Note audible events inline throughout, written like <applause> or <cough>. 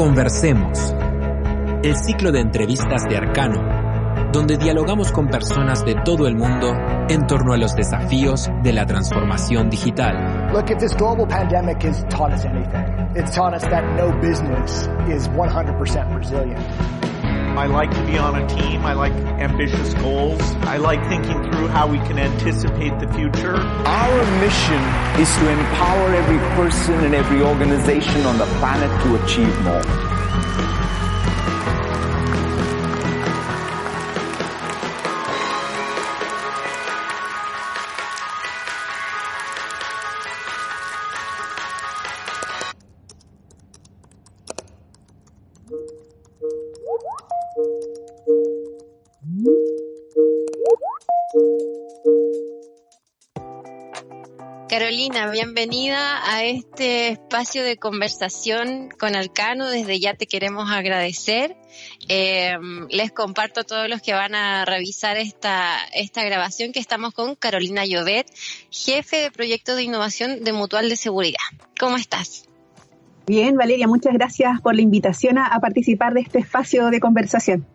Conversemos. El ciclo de entrevistas de Arcano, donde dialogamos con personas de todo el mundo en torno a los desafíos de la transformación digital. Look, if this global pandemic has taught us anything, it's taught us that no business is 100% resilient. I like to be on a team. I like ambitious goals. I like thinking through how we can anticipate the future. Our mission is to empower every person and every organization on the planet to achieve more. Bienvenida a este espacio de conversación con Alcano. Desde ya te queremos agradecer. Eh, les comparto a todos los que van a revisar esta, esta grabación que estamos con Carolina Llovet, jefe de proyecto de innovación de Mutual de Seguridad. ¿Cómo estás? Bien, Valeria, muchas gracias por la invitación a participar de este espacio de conversación.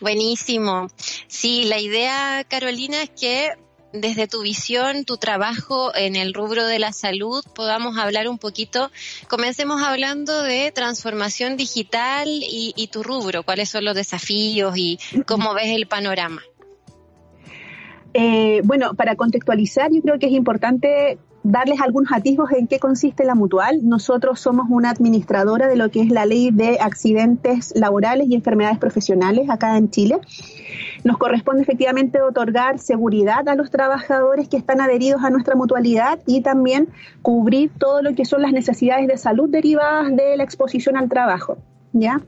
Buenísimo. Sí, la idea, Carolina, es que desde tu visión, tu trabajo en el rubro de la salud, podamos hablar un poquito. Comencemos hablando de transformación digital y, tu rubro, cuáles son los desafíos y cómo ves el panorama. Eh, bueno, para contextualizar, yo creo que es importante darles algunos atisbos en qué consiste la mutual. Nosotros somos una administradora de lo que es la ley de accidentes laborales y enfermedades profesionales acá en Chile. Nos corresponde efectivamente otorgar seguridad a los trabajadores que están adheridos a nuestra mutualidad y también cubrir todo lo que son las necesidades de salud derivadas de la exposición al trabajo. ¿Ya?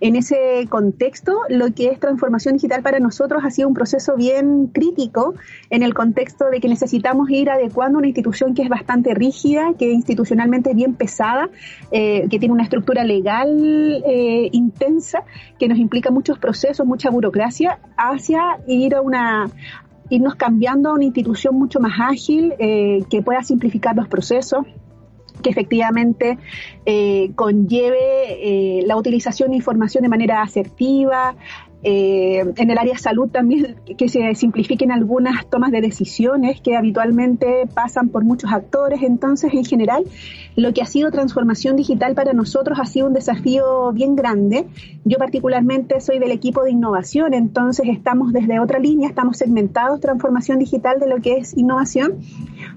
En ese contexto, lo que es transformación digital para nosotros ha sido un proceso bien crítico en el contexto de que necesitamos ir adecuando una institución que es bastante rígida, que institucionalmente es bien pesada, eh, que tiene una estructura legal eh, intensa, que nos implica muchos procesos, mucha burocracia, hacia ir a una, irnos cambiando a una institución mucho más ágil, eh, que pueda simplificar los procesos, que efectivamente eh, conlleve eh, la utilización de información de manera asertiva, eh, en el área de salud también que se simplifiquen algunas tomas de decisiones que habitualmente pasan por muchos actores. Entonces, en general, lo que ha sido transformación digital para nosotros ha sido un desafío bien grande. Yo particularmente soy del equipo de innovación, entonces estamos desde otra línea, estamos segmentados transformación digital de lo que es innovación,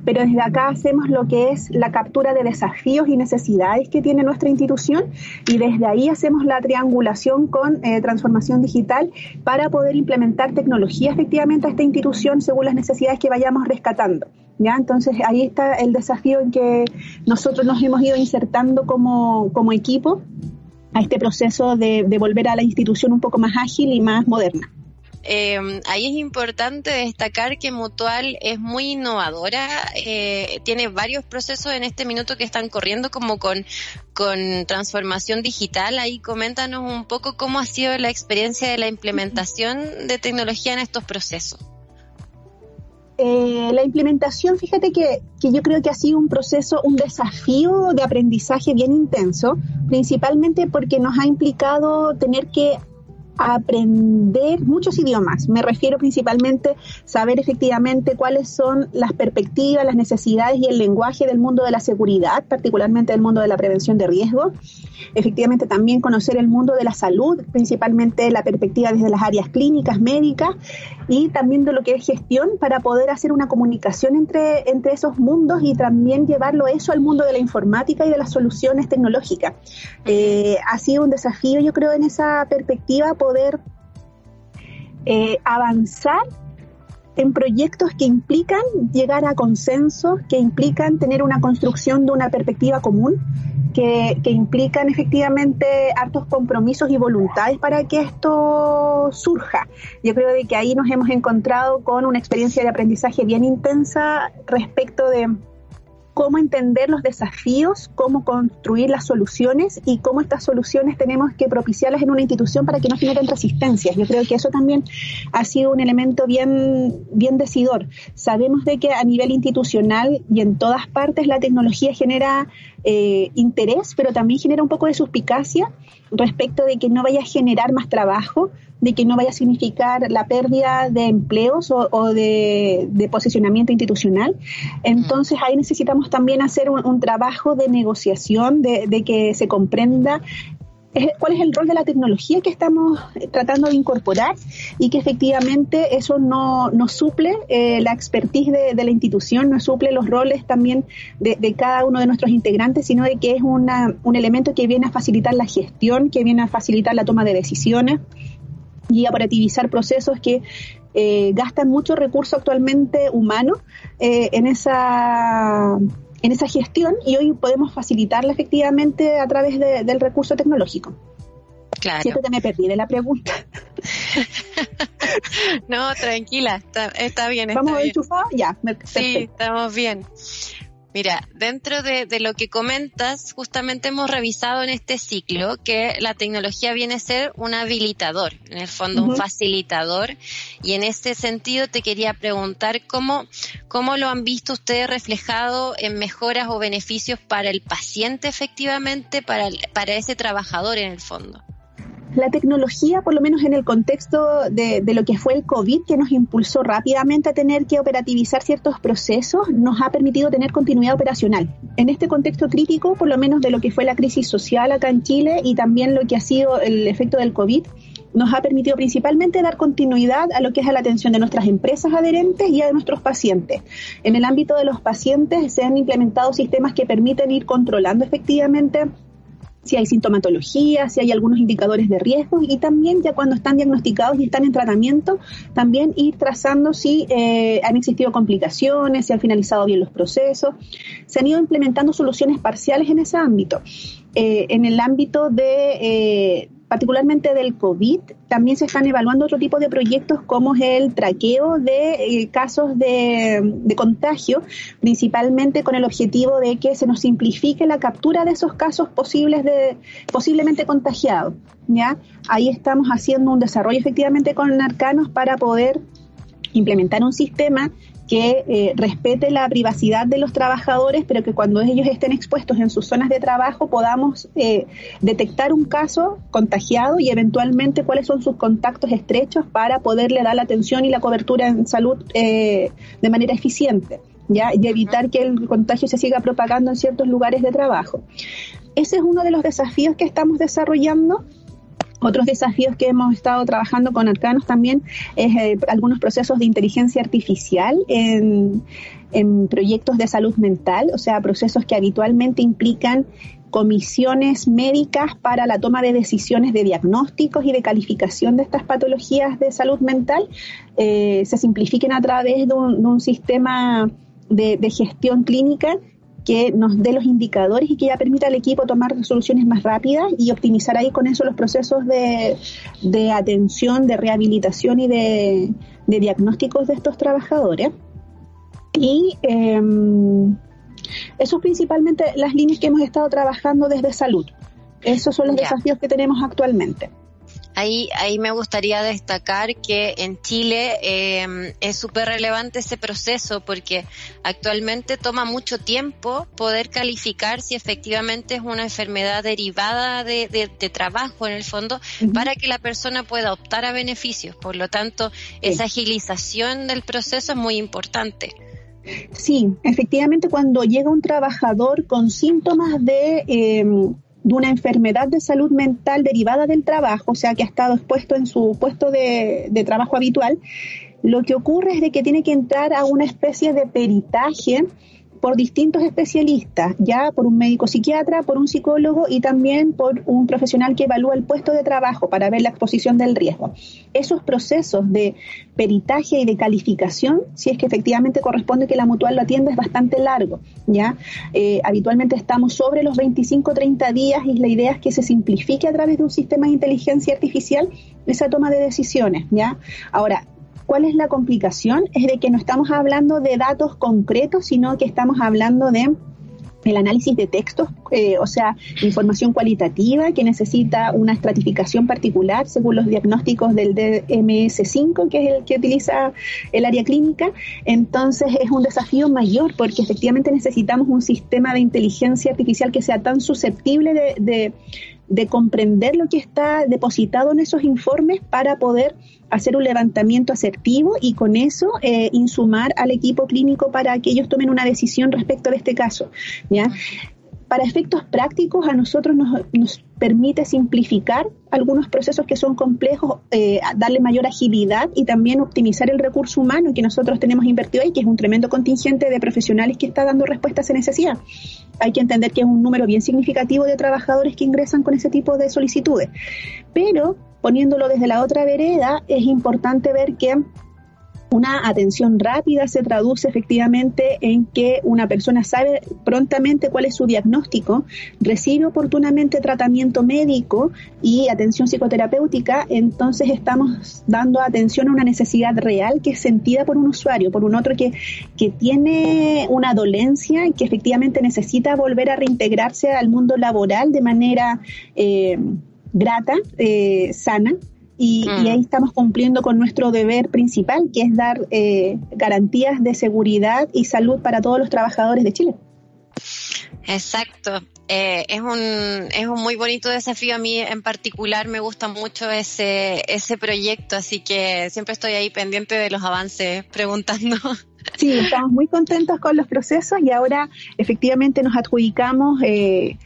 pero desde acá hacemos lo que es la captura de desafíos y necesidades que tiene nuestra institución y desde ahí hacemos la triangulación con eh, transformación digital para poder implementar tecnología efectivamente a esta institución según las necesidades que vayamos rescatando. ¿ya? Entonces ahí está el desafío en que nosotros nos hemos ido insertando como, equipo a este proceso de volver a la institución un poco más ágil y más moderna. Eh, ahí es importante destacar que Mutual es muy innovadora, eh, tiene varios procesos en este minuto que están corriendo como con, con transformación digital. Ahí coméntanos un poco cómo ha sido la experiencia de la implementación de tecnología en estos procesos. Eh, la implementación, fíjate que, que, yo creo que ha sido un proceso, un desafío de aprendizaje bien intenso, principalmente porque nos ha implicado tener que aprender muchos idiomas. Me refiero principalmente a saber efectivamente cuáles son las perspectivas, las necesidades y el lenguaje del mundo de la seguridad, particularmente del mundo de la prevención de riesgo. Efectivamente también conocer el mundo de la salud, principalmente la perspectiva desde las áreas clínicas, médicas y también de lo que es gestión para poder hacer una comunicación entre, entre esos mundos y también llevarlo eso al mundo de la informática y de las soluciones tecnológicas. Eh, ha sido un desafío, yo creo, en esa perspectiva poder eh, avanzar en proyectos que implican llegar a consensos, que implican tener una construcción de una perspectiva común, que, que, implican efectivamente hartos compromisos y voluntades para que esto surja. Yo creo de que ahí nos hemos encontrado con una experiencia de aprendizaje bien intensa respecto de cómo entender los desafíos, cómo construir las soluciones y cómo estas soluciones tenemos que propiciarlas en una institución para que no generen resistencias. Yo creo que eso también ha sido un elemento bien, bien decidor. Sabemos de que a nivel institucional y en todas partes la tecnología genera eh, interés, pero también genera un poco de suspicacia respecto de que no vaya a generar más trabajo, de que no vaya a significar la pérdida de empleos o, de, posicionamiento institucional. Entonces ahí necesitamos también hacer un, trabajo de negociación, de, de, que se comprenda cuál es el rol de la tecnología que estamos eh, tratando de incorporar y que efectivamente eso no, no suple eh, la expertise de, la institución, no suple los roles también de, cada uno de nuestros integrantes, sino de que es una, un elemento que viene a facilitar la gestión, que viene a facilitar la toma de decisiones y a operativizar procesos que eh, gastan mucho recurso actualmente humano en esa en esa gestión y hoy podemos facilitarla efectivamente a través del recurso tecnológico. Claro. Siento que me perdí de la pregunta. <laughs> no, tranquila, está, está bien. ¿Vamos enchufados? Ya, sí, estamos bien. Mira, dentro de, lo que comentas, justamente hemos revisado en este ciclo que la tecnología viene a ser un habilitador, en el fondo un facilitador, y en ese sentido te quería preguntar cómo, cómo lo han visto ustedes reflejado en mejoras o beneficios para el paciente efectivamente, para, para ese trabajador en el fondo. La tecnología, por lo menos en el contexto de, lo que fue el COVID, que nos impulsó rápidamente a tener que operativizar ciertos procesos, nos ha permitido tener continuidad operacional. En este contexto crítico, por lo menos de lo que fue la crisis social acá en Chile y también lo que ha sido el efecto del COVID, nos ha permitido principalmente dar continuidad a lo que es la atención de nuestras empresas adherentes y a nuestros pacientes. En el ámbito de los pacientes se han implementado sistemas que permiten ir controlando efectivamente si hay sintomatología, si hay algunos indicadores de riesgo y también ya cuando están diagnosticados y están en tratamiento, también ir trazando si eh, han existido complicaciones, si han finalizado bien los procesos. Se han ido implementando soluciones parciales en ese ámbito. Eh, en el ámbito de eh, particularmente del COVID, también se están evaluando otro tipo de proyectos como es el traqueo de eh, casos de, contagio, principalmente con el objetivo de que se nos simplifique la captura de esos casos posibles de posiblemente contagiados. ¿ya? Ahí estamos haciendo un desarrollo efectivamente con Arcanos para poder implementar un sistema que eh, respete la privacidad de los trabajadores, pero que cuando ellos estén expuestos en sus zonas de trabajo podamos eh, detectar un caso contagiado y eventualmente cuáles son sus contactos estrechos para poderle dar la atención y la cobertura en salud eh, de manera eficiente. ¿Ya? y evitar que el contagio se siga propagando en ciertos lugares de trabajo. Ese es uno de los desafíos que estamos desarrollando otros desafíos que hemos estado trabajando con Arcanos también es eh, algunos procesos de inteligencia artificial en, proyectos de salud mental, o sea, procesos que habitualmente implican comisiones médicas para la toma de decisiones de diagnósticos y de calificación de estas patologías de salud mental, eh, se simplifiquen a través de un, sistema de, de, gestión clínica que nos dé los indicadores y que ya permita al equipo tomar soluciones más rápidas y optimizar ahí con eso los procesos de, atención, de rehabilitación y de, diagnósticos de estos trabajadores. Y eh, eso principalmente las líneas que hemos estado trabajando desde salud. Esos son los desafíos que tenemos actualmente. Ahí, ahí me gustaría destacar que en Chile em, es súper relevante ese proceso porque actualmente toma mucho tiempo poder calificar si efectivamente es una enfermedad derivada de, trabajo en el fondo para que la persona pueda optar a beneficios. Por lo tanto, esa agilización del proceso es muy importante. Sí, efectivamente cuando llega un trabajador con síntomas de... Eh, de una enfermedad de salud mental derivada del trabajo, o sea, que ha estado expuesto en su puesto de, trabajo habitual, lo que ocurre es de que tiene que entrar a una especie de peritaje por distintos especialistas, ya por un médico psiquiatra, por un psicólogo y también por un profesional que evalúa el puesto de trabajo para ver la exposición del riesgo. Esos procesos de peritaje y de calificación, si es que efectivamente corresponde que la mutual lo atienda, es bastante largo, ya. Eh, habitualmente estamos sobre los 25-30 días y la idea es que se simplifique a través de un sistema de inteligencia artificial esa toma de decisiones, ya. Ahora, ¿Cuál es la complicación? Es de que no estamos hablando de datos concretos, sino que estamos hablando de el análisis de textos, eh, o sea, información cualitativa que necesita una estratificación particular según los diagnósticos del DMS5, que es el que utiliza el área clínica. Entonces es un desafío mayor porque efectivamente necesitamos un sistema de inteligencia artificial que sea tan susceptible de, de comprender lo que está depositado en esos informes para poder hacer un levantamiento asertivo y con eso eh, insumar al equipo clínico para que ellos tomen una decisión respecto de este caso. ¿ya? Para efectos prácticos, a nosotros nos, permite simplificar algunos procesos que son complejos, eh, darle mayor agilidad y también optimizar el recurso humano que nosotros tenemos invertido ahí, que es un tremendo contingente de profesionales que está dando respuesta a esa necesidad. Hay que entender que es un número bien significativo de trabajadores que ingresan con ese tipo de solicitudes. Pero poniéndolo desde la otra vereda, es importante ver que una atención rápida se traduce efectivamente en que una persona sabe prontamente cuál es su diagnóstico, recibe oportunamente tratamiento médico y atención psicoterapéutica, entonces estamos dando atención a una necesidad real que es sentida por un usuario, por un otro que, que tiene una dolencia y que efectivamente necesita volver a reintegrarse al mundo laboral de manera eh, grata, eh, sana, y, mm. ahí estamos cumpliendo con nuestro deber principal, que es dar eh, garantías de seguridad y salud para todos los trabajadores de Chile. Exacto. Eh, es, un, es un muy bonito desafío. A mí en particular me gusta mucho ese, ese proyecto, así que siempre estoy ahí pendiente de los avances, <laughs> preguntando. Sí, estamos muy contentos con los procesos y ahora efectivamente nos adjudicamos eh,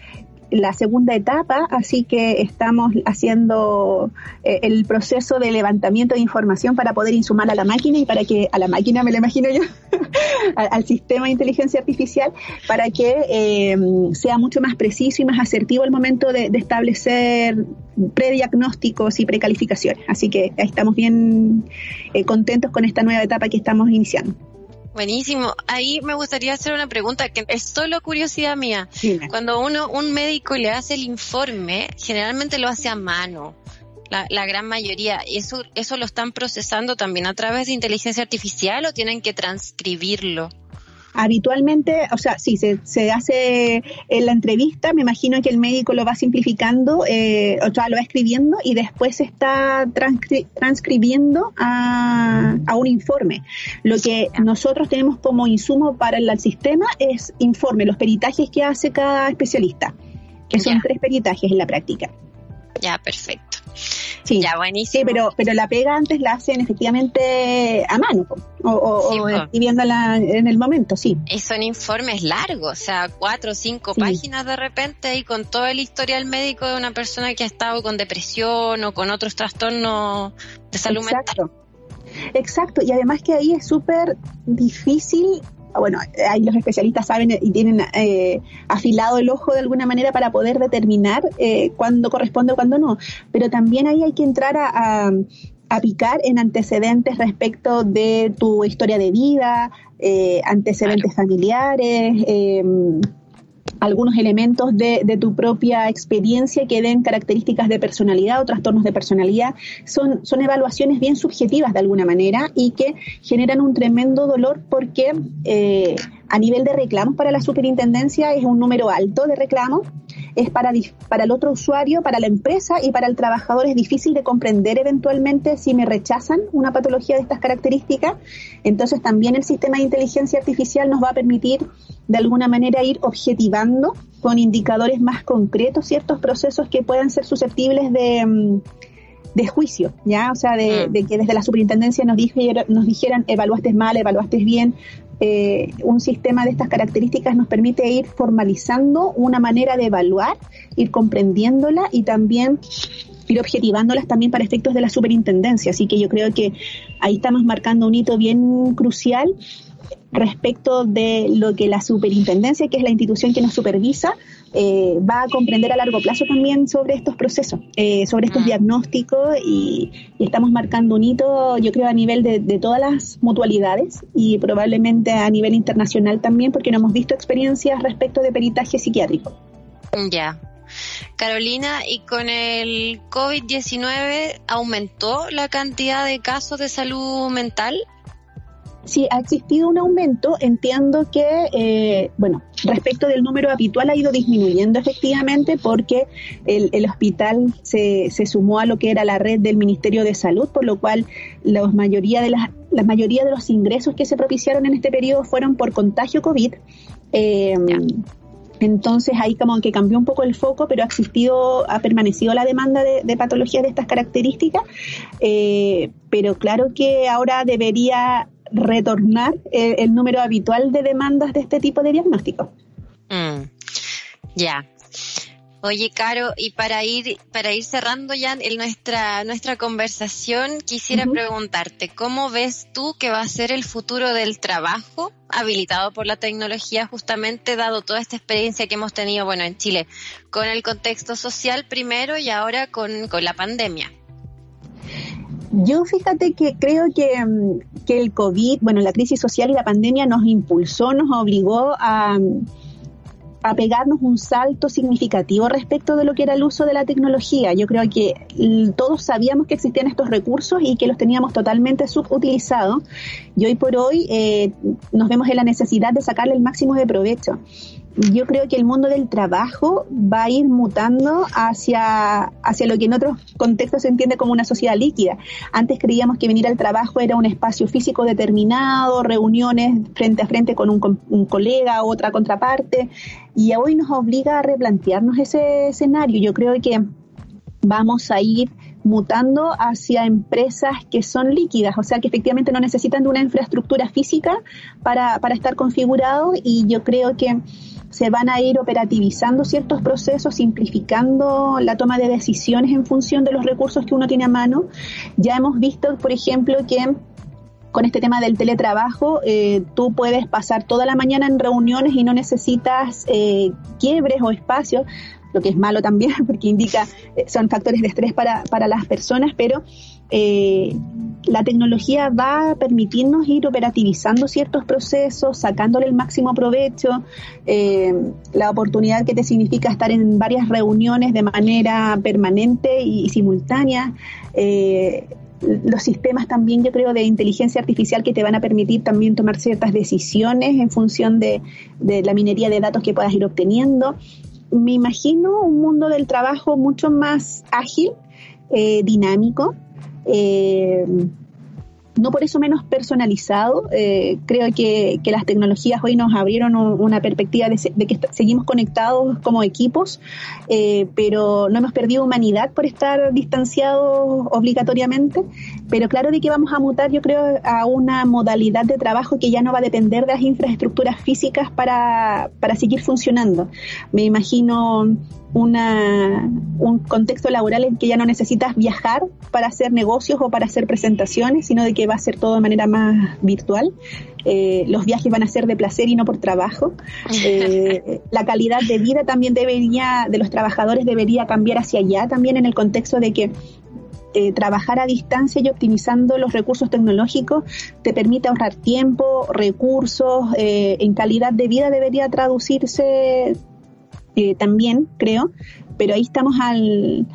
la segunda etapa, así que estamos haciendo eh, el proceso de levantamiento de información para poder insumar a la máquina y para que, a la máquina me lo imagino yo, <laughs> al, sistema de inteligencia artificial, para que eh, sea mucho más preciso y más asertivo el momento de, establecer prediagnósticos y precalificaciones. Así que estamos bien eh, contentos con esta nueva etapa que estamos iniciando. Buenísimo. Ahí me gustaría hacer una pregunta que es solo curiosidad mía. Cuando uno, un médico le hace el informe, generalmente lo hace a mano. La, la, gran mayoría. ¿Eso, ¿Eso lo están procesando también a través de inteligencia artificial o tienen que transcribirlo? Habitualmente, o sea, sí, se, se hace en la entrevista, me imagino que el médico lo va simplificando, eh, o sea, lo va escribiendo y después se está transcribiendo a, a, un informe. Lo que nosotros tenemos como insumo para el, sistema es informe, los peritajes que hace cada especialista, que son tres peritajes en la práctica. Ya, perfecto. Sí, ya, buenísimo. Sí, pero, pero la pega antes la hacen efectivamente a mano o, o, escribiéndola en el momento, sí. Y son informes largos, o sea, cuatro o cinco páginas de repente y con todo el historial médico de una persona que ha estado con depresión o con otros trastornos de salud Exacto. mental. Exacto, y además que ahí es súper difícil bueno, ahí los especialistas saben y tienen eh, afilado el ojo de alguna manera para poder determinar eh, cuándo corresponde o cuándo no. Pero también ahí hay que entrar a, a, picar en antecedentes respecto de tu historia de vida, eh, antecedentes familiares. Algunos elementos de, de, tu propia experiencia que den características de personalidad o trastornos de personalidad. Son, son evaluaciones bien subjetivas de alguna manera y que generan un tremendo dolor porque eh, a nivel de reclamos para la superintendencia es un número alto de reclamos es para, para el otro usuario, para la empresa y para el trabajador es difícil de comprender eventualmente si me rechazan una patología de estas características. Entonces también el sistema de inteligencia artificial nos va a permitir de alguna manera ir objetivando con indicadores más concretos ciertos procesos que puedan ser susceptibles de, mm, de juicio, ¿ya? O sea, de, mm. de, que desde la superintendencia nos, dijeran, nos dijeran evaluaste mal, evaluaste bien, eh, un sistema de estas características nos permite ir formalizando una manera de evaluar, ir comprendiéndola y también ir objetivándolas también para efectos de la superintendencia. Así que yo creo que ahí estamos marcando un hito bien crucial respecto de lo que la superintendencia, que es la institución que nos supervisa, eh, va a comprender a largo plazo también sobre estos procesos, eh, sobre estos mm. diagnósticos y, estamos marcando un hito, yo creo, a nivel de, todas las mutualidades y probablemente a nivel internacional también, porque no hemos visto experiencias respecto de peritaje psiquiátrico. Ya. Carolina, ¿y con el COVID-19 aumentó la cantidad de casos de salud mental? Sí, ha existido un aumento. Entiendo que, eh, bueno, respecto del número habitual ha ido disminuyendo efectivamente porque el, hospital se, se, sumó a lo que era la red del Ministerio de Salud, por lo cual la mayoría de las, la mayoría de los ingresos que se propiciaron en este periodo fueron por contagio COVID. Eh, entonces ahí como que cambió un poco el foco, pero ha existido, ha permanecido la demanda de, patologías de estas características. Eh, pero claro que ahora debería retornar el, número habitual de demandas de este tipo de diagnóstico. Mm, ya. Oye, Caro, y para ir, para ir cerrando ya en nuestra, nuestra conversación, quisiera preguntarte, ¿cómo ves tú que va a ser el futuro del trabajo habilitado por la tecnología, justamente dado toda esta experiencia que hemos tenido, bueno, en Chile, con el contexto social primero y ahora con, con la pandemia? Yo fíjate que creo que, mm, que, el COVID, bueno, la crisis social y la pandemia nos impulsó, nos obligó a, a pegarnos un salto significativo respecto de lo que era el uso de la tecnología. Yo creo que todos sabíamos que existían estos recursos y que los teníamos totalmente subutilizados y hoy por hoy eh, nos vemos en la necesidad de sacarle el máximo de provecho yo creo que el mundo del trabajo va a ir mutando hacia, hacia lo que en otros contextos se entiende como una sociedad líquida. Antes creíamos que venir al trabajo era un espacio físico determinado, reuniones frente a frente con un, un colega, otra contraparte, y hoy nos obliga a replantearnos ese escenario. Yo creo que vamos a ir mutando hacia empresas que son líquidas, o sea que efectivamente no necesitan de una infraestructura física para, para estar configurados y yo creo que se van a ir operativizando ciertos procesos, simplificando la toma de decisiones en función de los recursos que uno tiene a mano. Ya hemos visto, por ejemplo, que con este tema del teletrabajo, eh, tú puedes pasar toda la mañana en reuniones y no necesitas eh, quiebres o espacios lo que es malo también <laughs> porque indica, eh, son factores de estrés para, para las personas, pero eh, la tecnología va a permitirnos ir operativizando ciertos procesos, sacándole el máximo provecho, eh, la oportunidad que te significa estar en varias reuniones de manera permanente y, simultánea. los sistemas también, yo creo, de inteligencia artificial que te van a permitir también tomar ciertas decisiones en función de, de la minería de datos que puedas ir obteniendo me imagino un mundo del trabajo mucho más ágil, eh, dinámico, eh, no por eso menos personalizado. Eh, creo que, las tecnologías hoy nos abrieron una perspectiva de, que seguimos conectados como equipos, eh, pero no hemos perdido humanidad por estar distanciados obligatoriamente. Pero claro de que vamos a mutar, yo creo, a una modalidad de trabajo que ya no va a depender de las infraestructuras físicas para, para seguir funcionando. Me imagino una, un contexto laboral en que ya no necesitas viajar para hacer negocios o para hacer presentaciones, sino de que va a ser todo de manera más virtual. Eh, los viajes van a ser de placer y no por trabajo. <laughs> Eh, la calidad de vida también debería, de los trabajadores debería cambiar hacia allá, también en el contexto de que eh, trabajar a distancia y optimizando los recursos tecnológicos te permite ahorrar tiempo, recursos, en calidad de vida debería traducirse eh, también, creo, pero ahí estamos al,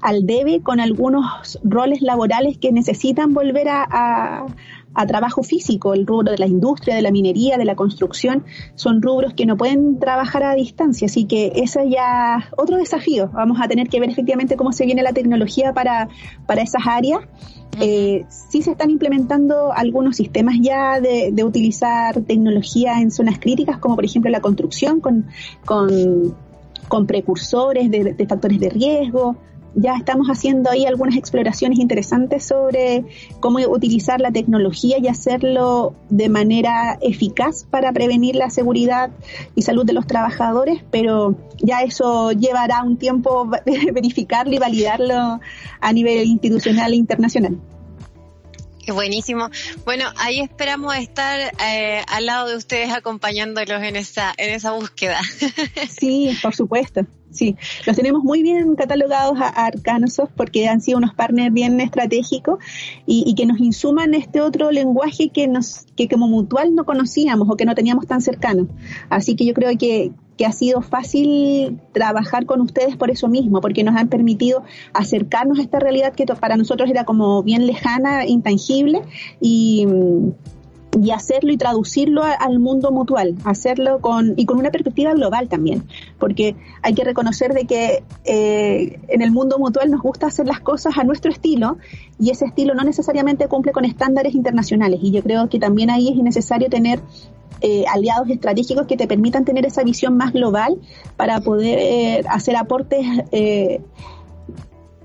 al debe con algunos roles laborales que necesitan volver a, a, trabajo físico. El rubro de la industria, de la minería, de la construcción, son rubros que no pueden trabajar a distancia. Así que ese es ya otro desafío. Vamos a tener que ver efectivamente cómo se viene la tecnología para, para esas áreas. Eh, sí se están implementando algunos sistemas ya de, de, utilizar tecnología en zonas críticas, como por ejemplo la construcción con, con, con precursores de, de, factores de riesgo. Ya estamos haciendo ahí algunas exploraciones interesantes sobre cómo utilizar la tecnología y hacerlo de manera eficaz para prevenir la seguridad y salud de los trabajadores, pero ya eso llevará un tiempo <laughs> verificarlo y validarlo a nivel institucional e internacional. Buenísimo. Bueno, ahí esperamos estar eh, al lado de ustedes acompañándolos en esa, en esa búsqueda. <laughs> Sí, por supuesto. Sí, los tenemos muy bien catalogados a, Arcanosoft porque han sido unos partners bien estratégicos y, y, que nos insuman este otro lenguaje que nos que como mutual no conocíamos o que no teníamos tan cercano. Así que yo creo que, que ha sido fácil trabajar con ustedes por eso mismo, porque nos han permitido acercarnos a esta realidad que para nosotros era como bien lejana, intangible, y, y hacerlo y traducirlo al mundo mutual, hacerlo con y con una perspectiva global también, porque hay que reconocer de que eh, en el mundo mutual nos gusta hacer las cosas a nuestro estilo y ese estilo no necesariamente cumple con estándares internacionales y yo creo que también ahí es necesario tener eh, aliados estratégicos que te permitan tener esa visión más global para poder eh, hacer aportes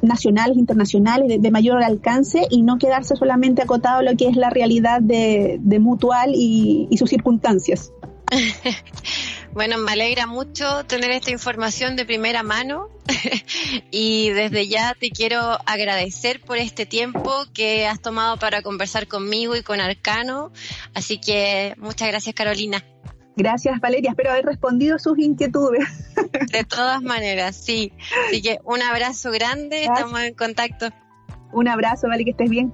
nacionales, internacionales, de, mayor alcance y no quedarse solamente acotado a lo que es la realidad de, Mutual y, sus circunstancias. <laughs> Bueno, me alegra mucho tener esta información de primera mano <laughs> y desde ya te quiero agradecer por este tiempo que has tomado para conversar conmigo y con Arcano. Así que muchas gracias, Carolina. Gracias, Valeria. Espero haber respondido sus inquietudes. <laughs> De todas maneras, sí. Así que un abrazo grande, estamos en contacto. Un abrazo, vale, que estés bien.